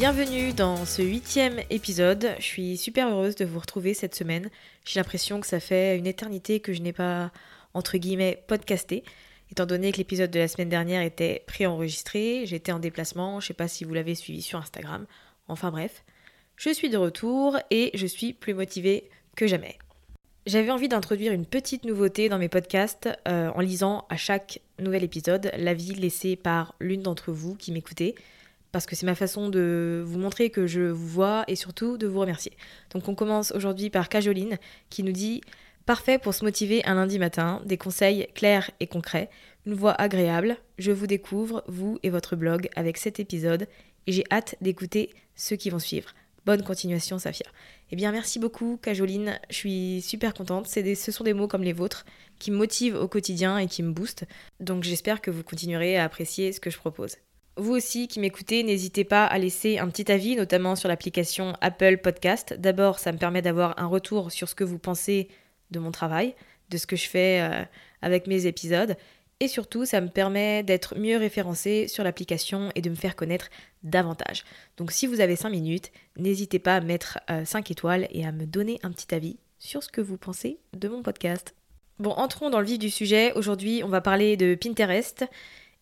Bienvenue dans ce huitième épisode. Je suis super heureuse de vous retrouver cette semaine. J'ai l'impression que ça fait une éternité que je n'ai pas, entre guillemets, podcasté. Étant donné que l'épisode de la semaine dernière était préenregistré, j'étais en déplacement, je ne sais pas si vous l'avez suivi sur Instagram. Enfin bref, je suis de retour et je suis plus motivée que jamais. J'avais envie d'introduire une petite nouveauté dans mes podcasts euh, en lisant à chaque nouvel épisode l'avis laissé par l'une d'entre vous qui m'écoutez parce que c'est ma façon de vous montrer que je vous vois et surtout de vous remercier. Donc on commence aujourd'hui par Cajoline qui nous dit Parfait pour se motiver un lundi matin, des conseils clairs et concrets, une voix agréable, je vous découvre, vous et votre blog, avec cet épisode, et j'ai hâte d'écouter ceux qui vont suivre. Bonne continuation, Safia. Eh bien, merci beaucoup, Cajoline. Je suis super contente. Des, ce sont des mots comme les vôtres qui me motivent au quotidien et qui me boostent. Donc, j'espère que vous continuerez à apprécier ce que je propose. Vous aussi qui m'écoutez, n'hésitez pas à laisser un petit avis, notamment sur l'application Apple Podcast. D'abord, ça me permet d'avoir un retour sur ce que vous pensez de mon travail, de ce que je fais euh, avec mes épisodes. Et surtout, ça me permet d'être mieux référencé sur l'application et de me faire connaître davantage. Donc si vous avez 5 minutes, n'hésitez pas à mettre 5 euh, étoiles et à me donner un petit avis sur ce que vous pensez de mon podcast. Bon, entrons dans le vif du sujet. Aujourd'hui, on va parler de Pinterest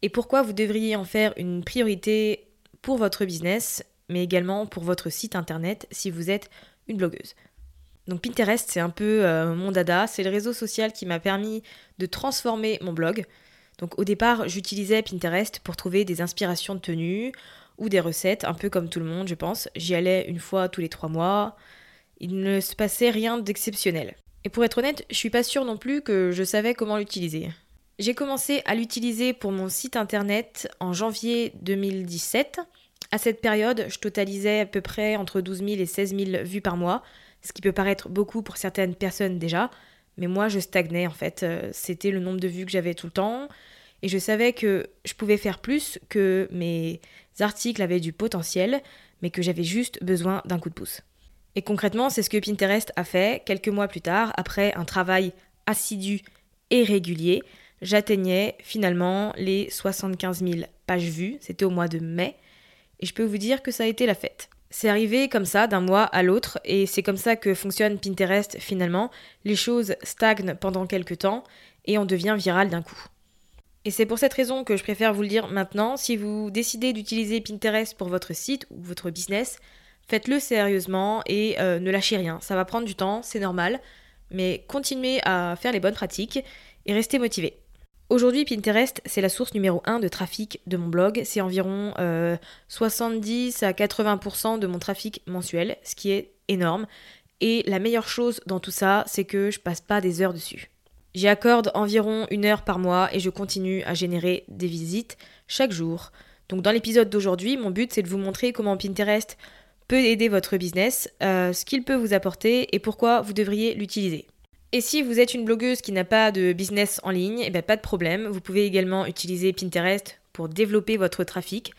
et pourquoi vous devriez en faire une priorité pour votre business, mais également pour votre site internet si vous êtes une blogueuse? Donc Pinterest, c'est un peu euh, mon dada, c'est le réseau social qui m'a permis de transformer mon blog. Donc au départ, j'utilisais Pinterest pour trouver des inspirations de tenues ou des recettes, un peu comme tout le monde, je pense. J'y allais une fois tous les trois mois. Il ne se passait rien d'exceptionnel. Et pour être honnête, je suis pas sûre non plus que je savais comment l'utiliser. J'ai commencé à l'utiliser pour mon site internet en janvier 2017. À cette période, je totalisais à peu près entre 12 000 et 16 000 vues par mois, ce qui peut paraître beaucoup pour certaines personnes déjà, mais moi je stagnais en fait. Euh, c'était le nombre de vues que j'avais tout le temps, et je savais que je pouvais faire plus, que mes articles avaient du potentiel, mais que j'avais juste besoin d'un coup de pouce. Et concrètement, c'est ce que Pinterest a fait quelques mois plus tard, après un travail assidu et régulier j'atteignais finalement les 75 000 pages vues, c'était au mois de mai, et je peux vous dire que ça a été la fête. C'est arrivé comme ça d'un mois à l'autre, et c'est comme ça que fonctionne Pinterest finalement. Les choses stagnent pendant quelques temps, et on devient viral d'un coup. Et c'est pour cette raison que je préfère vous le dire maintenant, si vous décidez d'utiliser Pinterest pour votre site ou votre business, faites-le sérieusement et euh, ne lâchez rien. Ça va prendre du temps, c'est normal, mais continuez à faire les bonnes pratiques et restez motivé. Aujourd'hui, Pinterest, c'est la source numéro 1 de trafic de mon blog. C'est environ 70 euh, à 80% de mon trafic mensuel, ce qui est énorme. Et la meilleure chose dans tout ça, c'est que je passe pas des heures dessus. J'y accorde environ une heure par mois et je continue à générer des visites chaque jour. Donc dans l'épisode d'aujourd'hui, mon but c'est de vous montrer comment Pinterest peut aider votre business, euh, ce qu'il peut vous apporter et pourquoi vous devriez l'utiliser. Et si vous êtes une blogueuse qui n'a pas de business en ligne, eh bien pas de problème, vous pouvez également utiliser Pinterest pour développer votre trafic.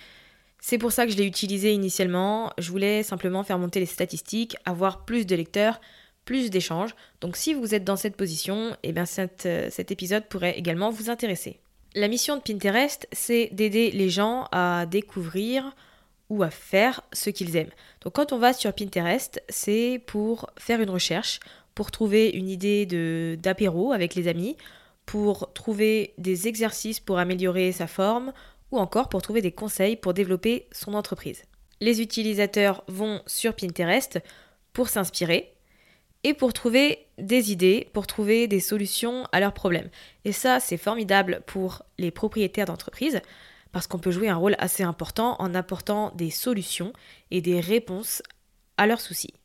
C'est pour ça que je l'ai utilisé initialement, je voulais simplement faire monter les statistiques, avoir plus de lecteurs, plus d'échanges. Donc si vous êtes dans cette position, eh bien euh, cet épisode pourrait également vous intéresser. La mission de Pinterest, c'est d'aider les gens à découvrir ou à faire ce qu'ils aiment. Donc quand on va sur Pinterest, c'est pour faire une recherche, pour trouver une idée d'apéro avec les amis, pour trouver des exercices pour améliorer sa forme ou encore pour trouver des conseils pour développer son entreprise. Les utilisateurs vont sur Pinterest pour s'inspirer et pour trouver des idées, pour trouver des solutions à leurs problèmes. Et ça, c'est formidable pour les propriétaires d'entreprise parce qu'on peut jouer un rôle assez important en apportant des solutions et des réponses à leurs soucis.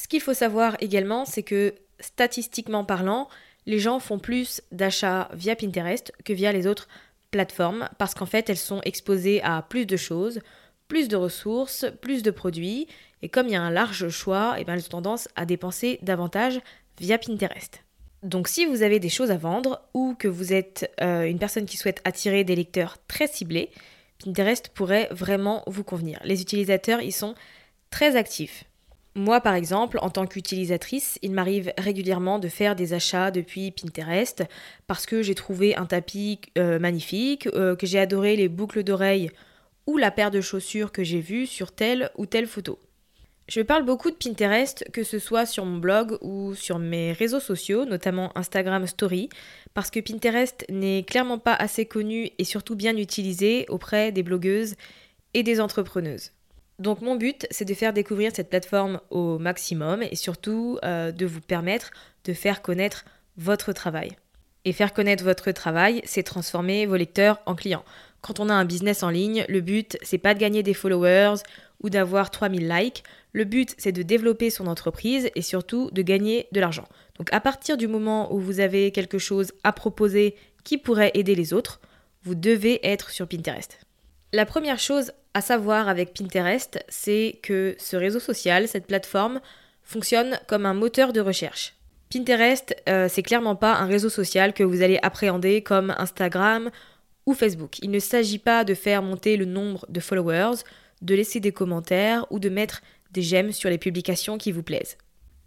Ce qu'il faut savoir également, c'est que statistiquement parlant, les gens font plus d'achats via Pinterest que via les autres plateformes parce qu'en fait elles sont exposées à plus de choses, plus de ressources, plus de produits et comme il y a un large choix, et eh bien, elles ont tendance à dépenser davantage via Pinterest. Donc si vous avez des choses à vendre ou que vous êtes euh, une personne qui souhaite attirer des lecteurs très ciblés, Pinterest pourrait vraiment vous convenir. Les utilisateurs y sont très actifs. Moi, par exemple, en tant qu'utilisatrice, il m'arrive régulièrement de faire des achats depuis Pinterest parce que j'ai trouvé un tapis euh, magnifique, euh, que j'ai adoré les boucles d'oreilles ou la paire de chaussures que j'ai vue sur telle ou telle photo. Je parle beaucoup de Pinterest, que ce soit sur mon blog ou sur mes réseaux sociaux, notamment Instagram Story, parce que Pinterest n'est clairement pas assez connu et surtout bien utilisé auprès des blogueuses et des entrepreneuses. Donc mon but, c'est de faire découvrir cette plateforme au maximum et surtout euh, de vous permettre de faire connaître votre travail. Et faire connaître votre travail, c'est transformer vos lecteurs en clients. Quand on a un business en ligne, le but, c'est pas de gagner des followers ou d'avoir 3000 likes. Le but, c'est de développer son entreprise et surtout de gagner de l'argent. Donc à partir du moment où vous avez quelque chose à proposer qui pourrait aider les autres, vous devez être sur Pinterest. La première chose à savoir avec Pinterest, c'est que ce réseau social, cette plateforme, fonctionne comme un moteur de recherche. Pinterest, euh, c'est clairement pas un réseau social que vous allez appréhender comme Instagram ou Facebook. Il ne s'agit pas de faire monter le nombre de followers, de laisser des commentaires ou de mettre des j'aime sur les publications qui vous plaisent.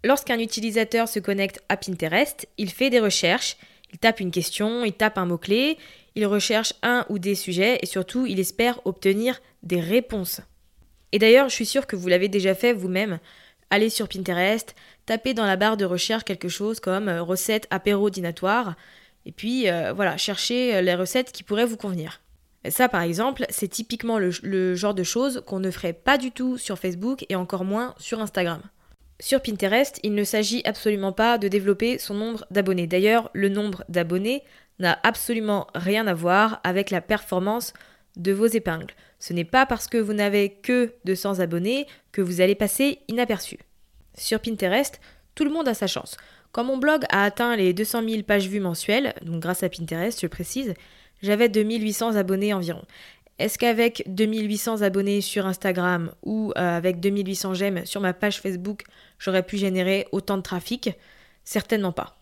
Lorsqu'un utilisateur se connecte à Pinterest, il fait des recherches, il tape une question, il tape un mot-clé, il recherche un ou des sujets et surtout il espère obtenir des réponses. Et d'ailleurs, je suis sûre que vous l'avez déjà fait vous-même. Allez sur Pinterest, tapez dans la barre de recherche quelque chose comme euh, recette apéro dînatoire, et puis euh, voilà, cherchez euh, les recettes qui pourraient vous convenir. Ça, par exemple, c'est typiquement le, genre de choses qu'on ne ferait pas du tout sur Facebook et encore moins sur Instagram. Sur Pinterest, il ne s'agit absolument pas de développer son nombre d'abonnés. D'ailleurs, le nombre d'abonnés n'a absolument rien à voir avec la performance de vos épingles. Ce n'est pas parce que vous n'avez que 200 abonnés que vous allez passer inaperçu. Sur Pinterest, tout le monde a sa chance. Quand mon blog a atteint les 200 000 pages vues mensuelles, donc grâce à Pinterest, je précise, j'avais 2800 abonnés environ. Est-ce qu'avec 2800 abonnés sur Instagram ou euh, avec 2800 j'aime sur ma page Facebook, j'aurais pu générer autant de trafic? Certainement pas.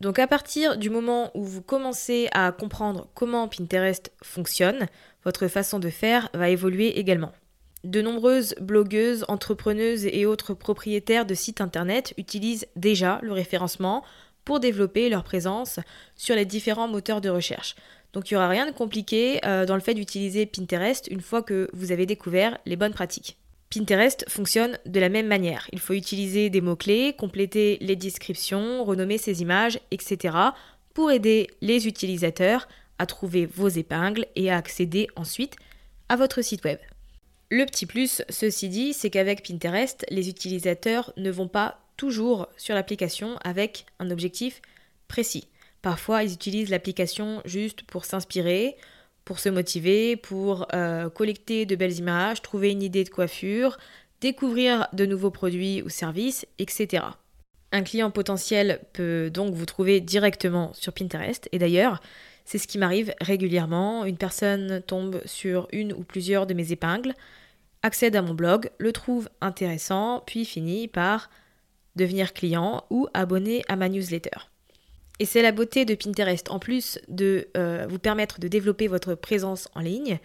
Donc à partir du moment où vous commencez à comprendre comment Pinterest fonctionne, votre façon de faire va évoluer également. De nombreuses blogueuses, entrepreneuses et autres propriétaires de sites internet utilisent déjà le référencement pour développer leur présence sur les différents moteurs de recherche. Donc il n'y aura rien de compliqué euh, dans le fait d'utiliser Pinterest une fois que vous avez découvert les bonnes pratiques. Pinterest fonctionne de la même manière. Il faut utiliser des mots-clés, compléter les descriptions, renommer ses images, etc. pour aider les utilisateurs à trouver vos épingles et à accéder ensuite à votre site web. Le petit plus, ceci dit, c'est qu'avec Pinterest, les utilisateurs ne vont pas toujours sur l'application avec un objectif précis. Parfois, ils utilisent l'application juste pour s'inspirer, pour se motiver, pour euh, collecter de belles images, trouver une idée de coiffure, découvrir de nouveaux produits ou services, etc. Un client potentiel peut donc vous trouver directement sur Pinterest. Et d'ailleurs, c'est ce qui m'arrive régulièrement. Une personne tombe sur une ou plusieurs de mes épingles, accède à mon blog, le trouve intéressant, puis finit par devenir client ou abonné à ma newsletter. Et c'est la beauté de Pinterest. En plus de euh, vous permettre de développer votre présence en ligne,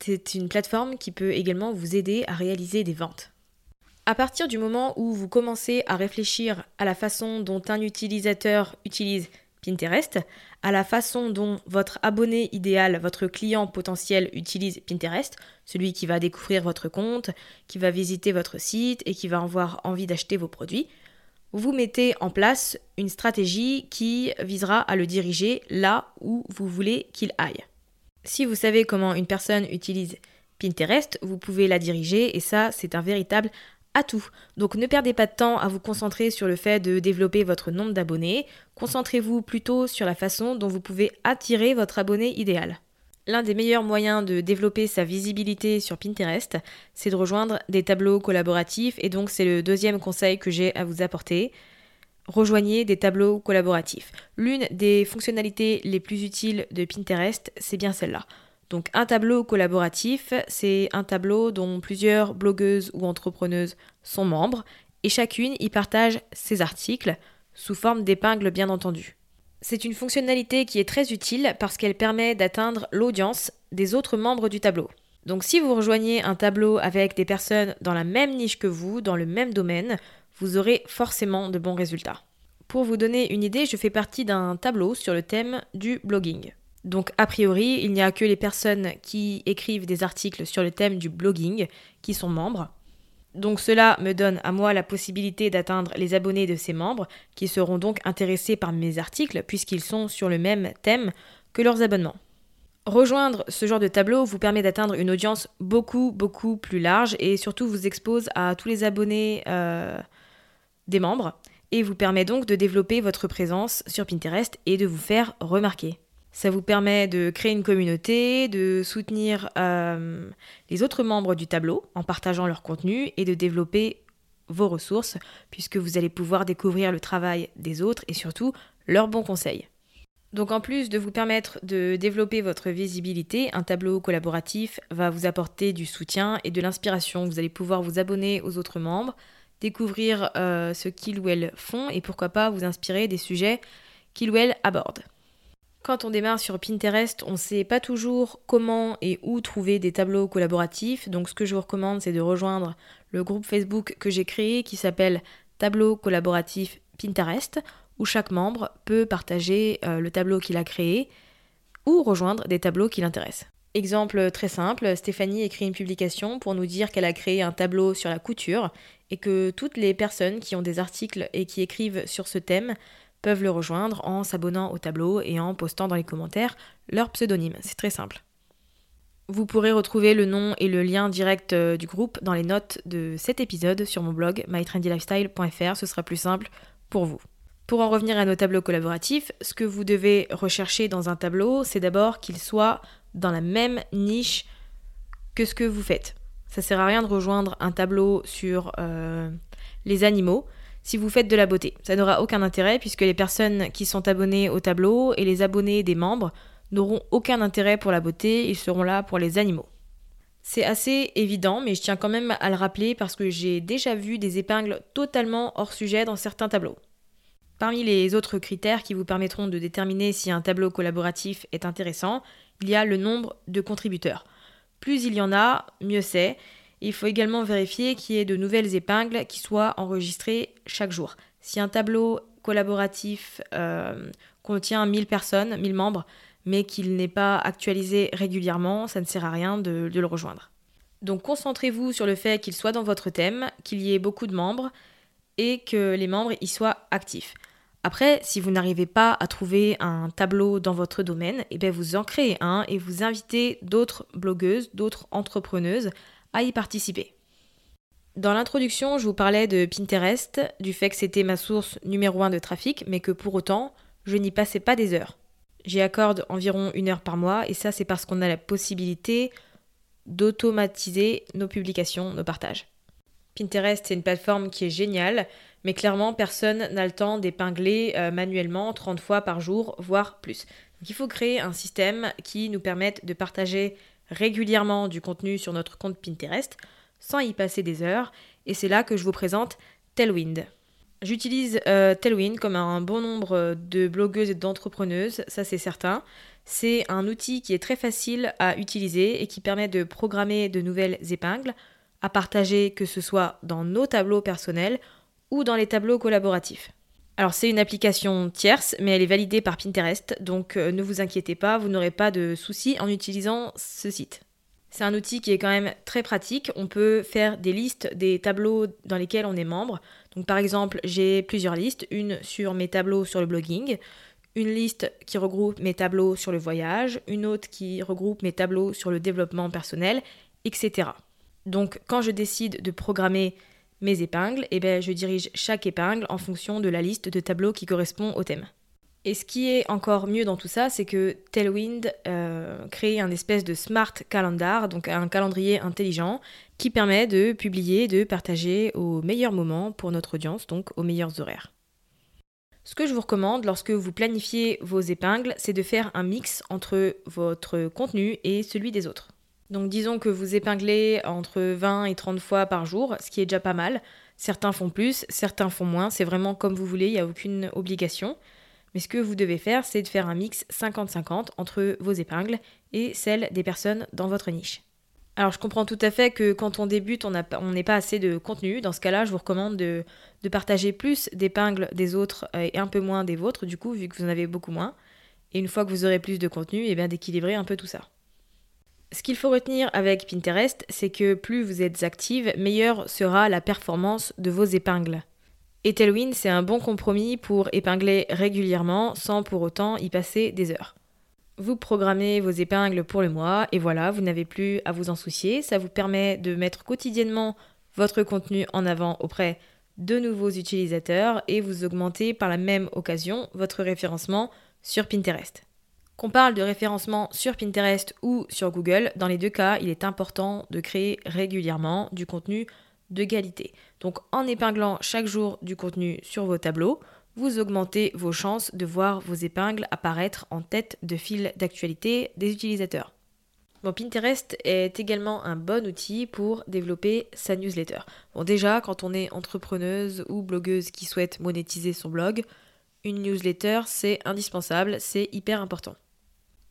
c'est une plateforme qui peut également vous aider à réaliser des ventes. À partir du moment où vous commencez à réfléchir à la façon dont un utilisateur utilise Pinterest, à la façon dont votre abonné idéal, votre client potentiel utilise Pinterest, celui qui va découvrir votre compte, qui va visiter votre site et qui va avoir envie d'acheter vos produits, vous mettez en place une stratégie qui visera à le diriger là où vous voulez qu'il aille. Si vous savez comment une personne utilise Pinterest, vous pouvez la diriger et ça, c'est un véritable atout. Donc ne perdez pas de temps à vous concentrer sur le fait de développer votre nombre d'abonnés, concentrez-vous plutôt sur la façon dont vous pouvez attirer votre abonné idéal. L'un des meilleurs moyens de développer sa visibilité sur Pinterest, c'est de rejoindre des tableaux collaboratifs et donc c'est le deuxième conseil que j'ai à vous apporter. Rejoignez des tableaux collaboratifs. L'une des fonctionnalités les plus utiles de Pinterest, c'est bien celle-là. Donc un tableau collaboratif, c'est un tableau dont plusieurs blogueuses ou entrepreneuses sont membres et chacune y partage ses articles sous forme d'épingles bien entendu. C'est une fonctionnalité qui est très utile parce qu'elle permet d'atteindre l'audience des autres membres du tableau. Donc si vous rejoignez un tableau avec des personnes dans la même niche que vous, dans le même domaine, vous aurez forcément de bons résultats. Pour vous donner une idée, je fais partie d'un tableau sur le thème du blogging. Donc a priori, il n'y a que les personnes qui écrivent des articles sur le thème du blogging qui sont membres. Donc cela me donne à moi la possibilité d'atteindre les abonnés de ces membres, qui seront donc intéressés par mes articles, puisqu'ils sont sur le même thème que leurs abonnements. Rejoindre ce genre de tableau vous permet d'atteindre une audience beaucoup, beaucoup plus large et surtout vous expose à tous les abonnés euh, des membres et vous permet donc de développer votre présence sur Pinterest et de vous faire remarquer. Ça vous permet de créer une communauté, de soutenir euh, les autres membres du tableau en partageant leur contenu et de développer vos ressources puisque vous allez pouvoir découvrir le travail des autres et surtout leurs bons conseils. Donc en plus de vous permettre de développer votre visibilité, un tableau collaboratif va vous apporter du soutien et de l'inspiration. Vous allez pouvoir vous abonner aux autres membres, découvrir euh, ce qu'ils ou elles font et pourquoi pas vous inspirer des sujets qu'ils ou elles abordent. Quand on démarre sur Pinterest, on ne sait pas toujours comment et où trouver des tableaux collaboratifs. Donc ce que je vous recommande, c'est de rejoindre le groupe Facebook que j'ai créé qui s'appelle Tableau collaboratif Pinterest, où chaque membre peut partager euh, le tableau qu'il a créé ou rejoindre des tableaux qui l'intéressent. Exemple très simple, Stéphanie écrit une publication pour nous dire qu'elle a créé un tableau sur la couture et que toutes les personnes qui ont des articles et qui écrivent sur ce thème peuvent le rejoindre en s'abonnant au tableau et en postant dans les commentaires leur pseudonyme. C'est très simple. Vous pourrez retrouver le nom et le lien direct euh, du groupe dans les notes de cet épisode sur mon blog mytrendylifestyle.fr, ce sera plus simple pour vous. Pour en revenir à nos tableaux collaboratifs, ce que vous devez rechercher dans un tableau, c'est d'abord qu'il soit dans la même niche que ce que vous faites. Ça sert à rien de rejoindre un tableau sur euh, les animaux si vous faites de la beauté. Ça n'aura aucun intérêt puisque les personnes qui sont abonnées au tableau et les abonnés des membres n'auront aucun intérêt pour la beauté, ils seront là pour les animaux. C'est assez évident, mais je tiens quand même à le rappeler parce que j'ai déjà vu des épingles totalement hors sujet dans certains tableaux. Parmi les autres critères qui vous permettront de déterminer si un tableau collaboratif est intéressant, il y a le nombre de contributeurs. Plus il y en a, mieux c'est, il faut également vérifier qu'il y ait de nouvelles épingles qui soient enregistrées chaque jour. Si un tableau collaboratif euh, contient 1000 personnes, 1000 membres, mais qu'il n'est pas actualisé régulièrement, ça ne sert à rien de, le rejoindre. Donc concentrez-vous sur le fait qu'il soit dans votre thème, qu'il y ait beaucoup de membres et que les membres y soient actifs. Après, si vous n'arrivez pas à trouver un tableau dans votre domaine, eh bien vous en créez un et vous invitez d'autres blogueuses, d'autres entrepreneuses à y participer. Dans l'introduction, je vous parlais de Pinterest, du fait que c'était ma source numéro un de trafic, mais que pour autant, je n'y passais pas des heures. J'y accorde environ une heure par mois, et ça c'est parce qu'on a la possibilité d'automatiser nos publications, nos partages. Pinterest, c'est une plateforme qui est géniale, mais clairement, personne n'a le temps d'épingler euh, manuellement 30 fois par jour, voire plus. Donc il faut créer un système qui nous permette de partager régulièrement du contenu sur notre compte Pinterest sans y passer des heures, et c'est là que je vous présente Tailwind. J'utilise euh, comme un bon nombre de blogueuses et d'entrepreneuses, ça c'est certain. C'est un outil qui est très facile à utiliser et qui permet de programmer de nouvelles épingles à partager que ce soit dans nos tableaux personnels ou dans les tableaux collaboratifs. Alors c'est une application tierce, mais elle est validée par Pinterest, donc euh, ne vous inquiétez pas, vous n'aurez pas de soucis en utilisant ce site. C'est un outil qui est quand même très pratique. On peut faire des listes des tableaux dans lesquels on est membre. Donc par exemple, j'ai plusieurs listes, une sur mes tableaux sur le blogging, une liste qui regroupe mes tableaux sur le voyage, une autre qui regroupe mes tableaux sur le développement personnel, etc. Donc quand je décide de programmer mes épingles, eh ben, je dirige chaque épingle en fonction de la liste de tableaux qui correspond au thème. Et ce qui est encore mieux dans tout ça, c'est que Tailwind euh, crée un espèce de smart calendar, donc un calendrier intelligent, qui permet de publier, de partager au meilleur moment pour notre audience, donc aux meilleurs horaires. Ce que je vous recommande lorsque vous planifiez vos épingles, c'est de faire un mix entre votre contenu et celui des autres. Donc disons que vous épinglez entre 20 et 30 fois par jour, ce qui est déjà pas mal. Certains font plus, certains font moins, c'est vraiment comme vous voulez, il n'y a aucune obligation. Mais ce que vous devez faire, c'est de faire un mix 50-50 entre vos épingles et celles des personnes dans votre niche. Alors je comprends tout à fait que quand on débute, on n'est pas assez de contenu. Dans ce cas-là, je vous recommande de, partager plus d'épingles des autres et un peu moins des vôtres, du coup, vu que vous en avez beaucoup moins. Et une fois que vous aurez plus de contenu, eh d'équilibrer un peu tout ça. Ce qu'il faut retenir avec Pinterest, c'est que plus vous êtes active, meilleure sera la performance de vos épingles. Et Tailwind, c'est un bon compromis pour épingler régulièrement sans pour autant y passer des heures. Vous programmez vos épingles pour le mois et voilà, vous n'avez plus à vous en soucier. Ça vous permet de mettre quotidiennement votre contenu en avant auprès de nouveaux utilisateurs et vous augmentez par la même occasion votre référencement sur Pinterest. Qu'on parle de référencement sur Pinterest ou sur Google, dans les deux cas, il est important de créer régulièrement du contenu de qualité. Donc en épinglant chaque jour du contenu sur vos tableaux, vous augmentez vos chances de voir vos épingles apparaître en tête de fil d'actualité des utilisateurs. Bon, Pinterest est également un bon outil pour développer sa newsletter. Bon, déjà, quand on est entrepreneuse ou blogueuse qui souhaite monétiser son blog, une newsletter, c'est indispensable, c'est hyper important.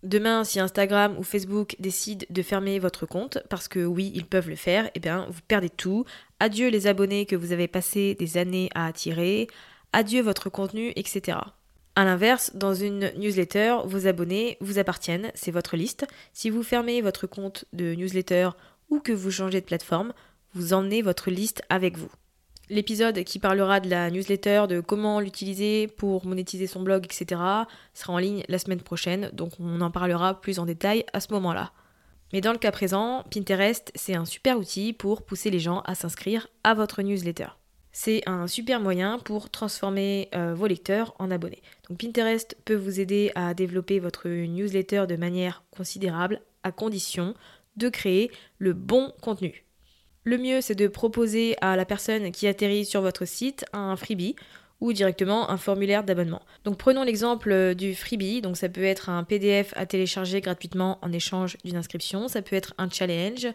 Demain, si Instagram ou Facebook décident de fermer votre compte, parce que oui, ils peuvent le faire, eh bien, vous perdez tout. Adieu les abonnés que vous avez passé des années à attirer, adieu votre contenu, etc. A l'inverse, dans une newsletter, vos abonnés vous appartiennent, c'est votre liste. Si vous fermez votre compte de newsletter ou que vous changez de plateforme, vous emmenez votre liste avec vous. L'épisode qui parlera de la newsletter, de comment l'utiliser pour monétiser son blog, etc., sera en ligne la semaine prochaine, donc on en parlera plus en détail à ce moment-là. Mais dans le cas présent, Pinterest, c'est un super outil pour pousser les gens à s'inscrire à votre newsletter. C'est un super moyen pour transformer euh, vos lecteurs en abonnés. Donc Pinterest peut vous aider à développer votre newsletter de manière considérable à condition de créer le bon contenu. Le mieux, c'est de proposer à la personne qui atterrit sur votre site un freebie ou directement un formulaire d'abonnement. Donc prenons l'exemple du freebie, donc ça peut être un PDF à télécharger gratuitement en échange d'une inscription, ça peut être un challenge,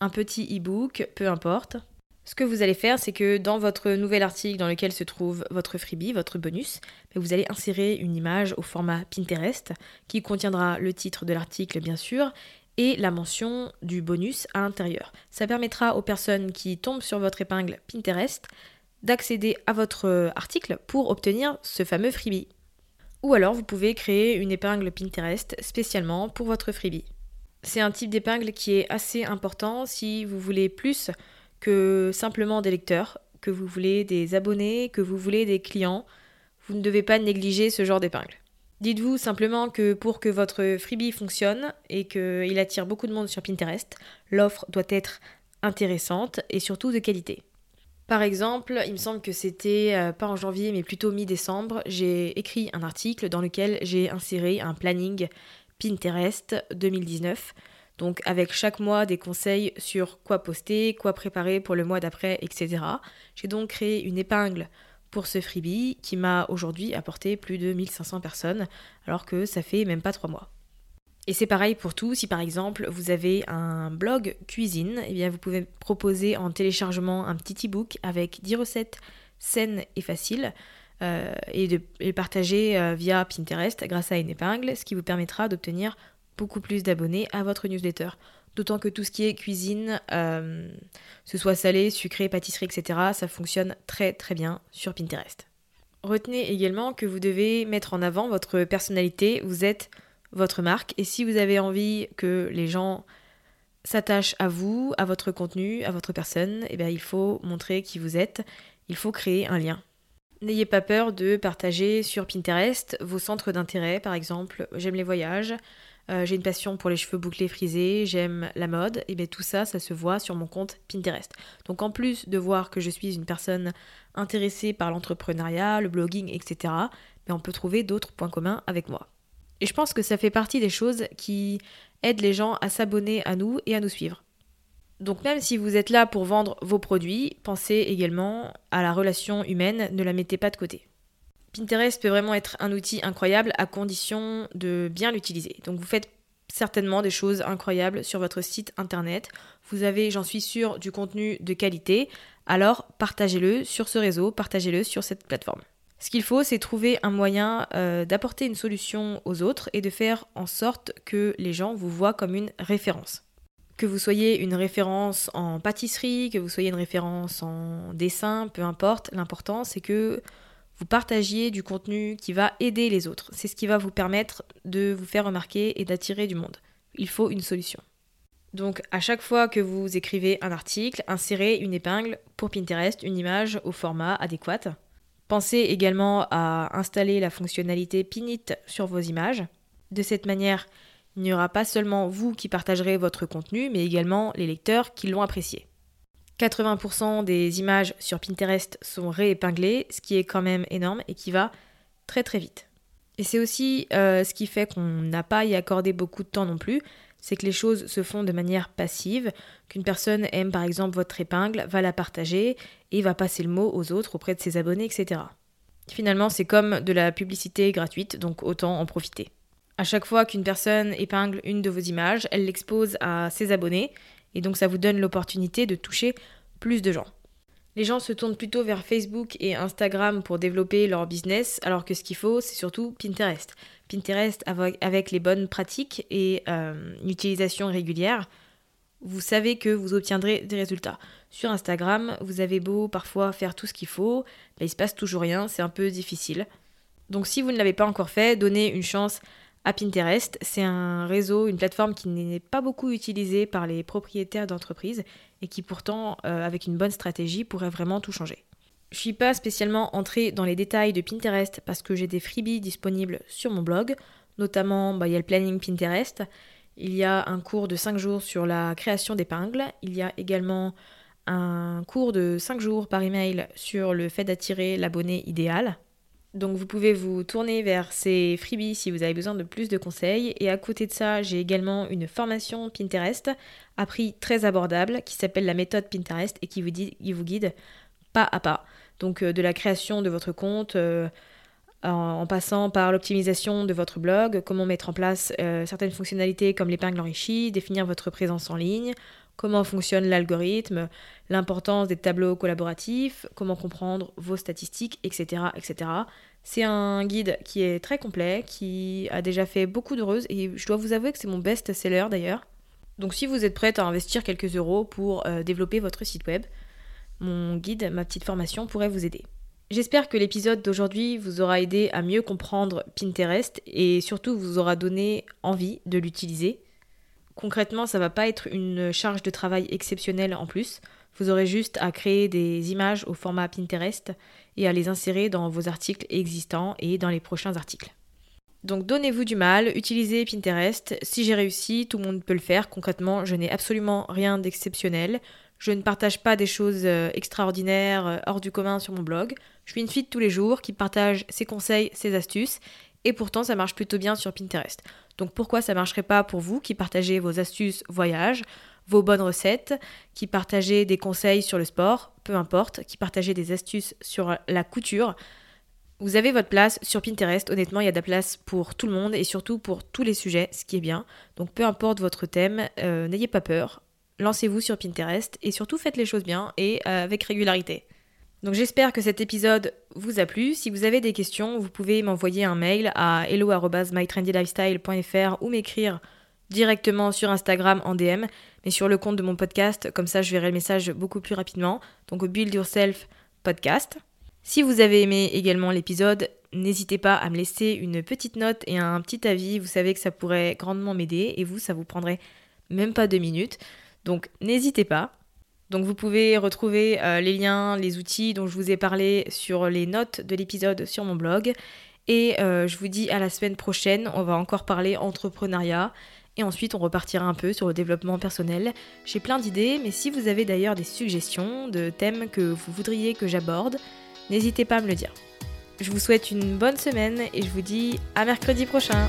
un petit e-book, peu importe. Ce que vous allez faire, c'est que dans votre nouvel article dans lequel se trouve votre freebie, votre bonus, ben, vous allez insérer une image au format Pinterest qui contiendra le titre de l'article bien sûr et la mention du bonus à l'intérieur. Ça permettra aux personnes qui tombent sur votre épingle Pinterest d'accéder à votre euh, article pour obtenir ce fameux freebie. Ou alors vous pouvez créer une épingle Pinterest spécialement pour votre freebie. C'est un type d'épingle qui est assez important si vous voulez plus que simplement des lecteurs, que vous voulez des abonnés, que vous voulez des clients. Vous ne devez pas négliger ce genre d'épingle. Dites-vous simplement que pour que votre freebie fonctionne et qu'il attire beaucoup de monde sur Pinterest, l'offre doit être intéressante et surtout de qualité. Par exemple, il me semble que c'était euh, pas en janvier mais plutôt mi-décembre, j'ai écrit un article dans lequel j'ai inséré un planning Pinterest 2019. Donc avec chaque mois des conseils sur quoi poster, quoi préparer pour le mois d'après, etc. J'ai donc créé une épingle pour ce freebie qui m'a aujourd'hui apporté plus de 1500 personnes alors que ça fait même pas trois mois. Et c'est pareil pour tout, si par exemple vous avez un blog cuisine, eh bien vous pouvez proposer en téléchargement un petit e-book avec 10 recettes saines et faciles euh, et de les partager euh, via Pinterest grâce à une épingle, ce qui vous permettra d'obtenir beaucoup plus d'abonnés à votre newsletter. D'autant que tout ce qui est cuisine, euh, ce soit salé, sucré, pâtisserie, etc., ça fonctionne très très bien sur Pinterest. Retenez également que vous devez mettre en avant votre personnalité, vous êtes votre marque. Et si vous avez envie que les gens s'attachent à vous, à votre contenu, à votre personne, eh bien, il faut montrer qui vous êtes. Il faut créer un lien. N'ayez pas peur de partager sur Pinterest vos centres d'intérêt, par exemple, j'aime les voyages, euh, j'ai une passion pour les cheveux bouclés frisés, j'aime la mode, et bien tout ça, ça se voit sur mon compte Pinterest. Donc en plus de voir que je suis une personne intéressée par l'entrepreneuriat, le blogging, etc., mais on peut trouver d'autres points communs avec moi. Et je pense que ça fait partie des choses qui aident les gens à s'abonner à nous et à nous suivre. Donc même si vous êtes là pour vendre vos produits, pensez également à la relation humaine, ne la mettez pas de côté. Pinterest peut vraiment être un outil incroyable à condition de bien l'utiliser. Donc vous faites certainement des choses incroyables sur votre site internet. Vous avez, j'en suis sûre, du contenu de qualité. Alors partagez-le sur ce réseau, partagez-le sur cette plateforme. Ce qu'il faut, c'est trouver un moyen euh, d'apporter une solution aux autres et de faire en sorte que les gens vous voient comme une référence. Que vous soyez une référence en pâtisserie, que vous soyez une référence en dessin, peu importe, l'important c'est que vous partagiez du contenu qui va aider les autres. C'est ce qui va vous permettre de vous faire remarquer et d'attirer du monde. Il faut une solution. Donc à chaque fois que vous écrivez un article, insérez une épingle pour Pinterest, une image au format adéquat. Pensez également à installer la fonctionnalité Pinit sur vos images. De cette manière, il n'y aura pas seulement vous qui partagerez votre contenu, mais également les lecteurs qui l'ont apprécié. 80% des images sur Pinterest sont réépinglées, ce qui est quand même énorme et qui va très très vite. Et c'est aussi euh, ce qui fait qu'on n'a pas à y accorder beaucoup de temps non plus, c'est que les choses se font de manière passive, qu'une personne aime par exemple votre épingle, va la partager et va passer le mot aux autres auprès de ses abonnés, etc. Finalement, c'est comme de la publicité gratuite, donc autant en profiter. À chaque fois qu'une personne épingle une de vos images, elle l'expose à ses abonnés, et donc ça vous donne l'opportunité de toucher plus de gens. Les gens se tournent plutôt vers Facebook et Instagram pour développer leur business, alors que ce qu'il faut, c'est surtout Pinterest. Pinterest avec, les bonnes pratiques et euh, une utilisation régulière, vous savez que vous obtiendrez des résultats. Sur Instagram, vous avez beau parfois faire tout ce qu'il faut, mais il se passe toujours rien, c'est un peu difficile. Donc si vous ne l'avez pas encore fait, donnez une chance à Pinterest. C'est un réseau, une plateforme qui n'est pas beaucoup utilisée par les propriétaires d'entreprises et qui pourtant, euh, avec une bonne stratégie, pourrait vraiment tout changer. Je suis pas spécialement entrée dans les détails de Pinterest parce que j'ai des freebies disponibles sur mon blog, notamment bah, il y a le planning Pinterest, il y a un cours de 5 jours sur la création d'épingles, il y a également un cours de 5 jours par email sur le fait d'attirer l'abonné idéal, donc vous pouvez vous tourner vers ces freebies si vous avez besoin de plus de conseils. Et à côté de ça, j'ai également une formation Pinterest à prix très abordable qui s'appelle la méthode Pinterest et qui vous, guide pas à pas. Donc euh, de la création de votre compte euh, en, passant par l'optimisation de votre blog, comment mettre en place euh, certaines fonctionnalités comme l'épingle enrichie, définir votre présence en ligne, comment fonctionne l'algorithme, l'importance des tableaux collaboratifs, comment comprendre vos statistiques, etc. etc. C'est un guide qui est très complet, qui a déjà fait beaucoup d'heureuses et je dois vous avouer que c'est mon best-seller d'ailleurs. Donc si vous êtes prête à investir quelques euros pour euh, développer votre site web, mon guide, ma petite formation pourrait vous aider. J'espère que l'épisode d'aujourd'hui vous aura aidé à mieux comprendre Pinterest et surtout vous aura donné envie de l'utiliser. Concrètement, ça va pas être une charge de travail exceptionnelle en plus. Vous aurez juste à créer des images au format Pinterest et à les insérer dans vos articles existants et dans les prochains articles. Donc donnez-vous du mal, utilisez Pinterest. Si j'ai réussi, tout le monde peut le faire. Concrètement, je n'ai absolument rien d'exceptionnel. Je ne partage pas des choses euh, extraordinaires, euh, hors du commun sur mon blog. Je suis une fille tous les jours qui partage ses conseils, ses astuces et pourtant ça marche plutôt bien sur Pinterest. Donc pourquoi ça marcherait pas pour vous qui partagez vos astuces voyage, vos bonnes recettes, qui partagez des conseils sur le sport, peu importe, qui partagez des astuces sur la couture? Vous avez votre place sur Pinterest, honnêtement il y a de la place pour tout le monde et surtout pour tous les sujets, ce qui est bien. Donc peu importe votre thème, euh, n'ayez pas peur, lancez-vous sur Pinterest et surtout faites les choses bien et euh, avec régularité. Donc j'espère que cet épisode vous a plu. Si vous avez des questions, vous pouvez m'envoyer un mail à hello@mytrendylifestyle.fr ou m'écrire directement sur Instagram en DM, mais sur le compte de mon podcast, comme ça je verrai le message beaucoup plus rapidement. Donc Build Yourself podcast. Si vous avez aimé également l'épisode, n'hésitez pas à me laisser une petite note et un petit avis. Vous savez que ça pourrait grandement m'aider et vous, ça vous prendrait même pas deux minutes. Donc n'hésitez pas. Donc vous pouvez retrouver euh, les liens, les outils dont je vous ai parlé sur les notes de l'épisode sur mon blog. Et euh, je vous dis à la semaine prochaine, on va encore parler entrepreneuriat. Et ensuite, on repartira un peu sur le développement personnel. J'ai plein d'idées, mais si vous avez d'ailleurs des suggestions de thèmes que vous voudriez que j'aborde, n'hésitez pas à me le dire. Je vous souhaite une bonne semaine et je vous dis à mercredi prochain.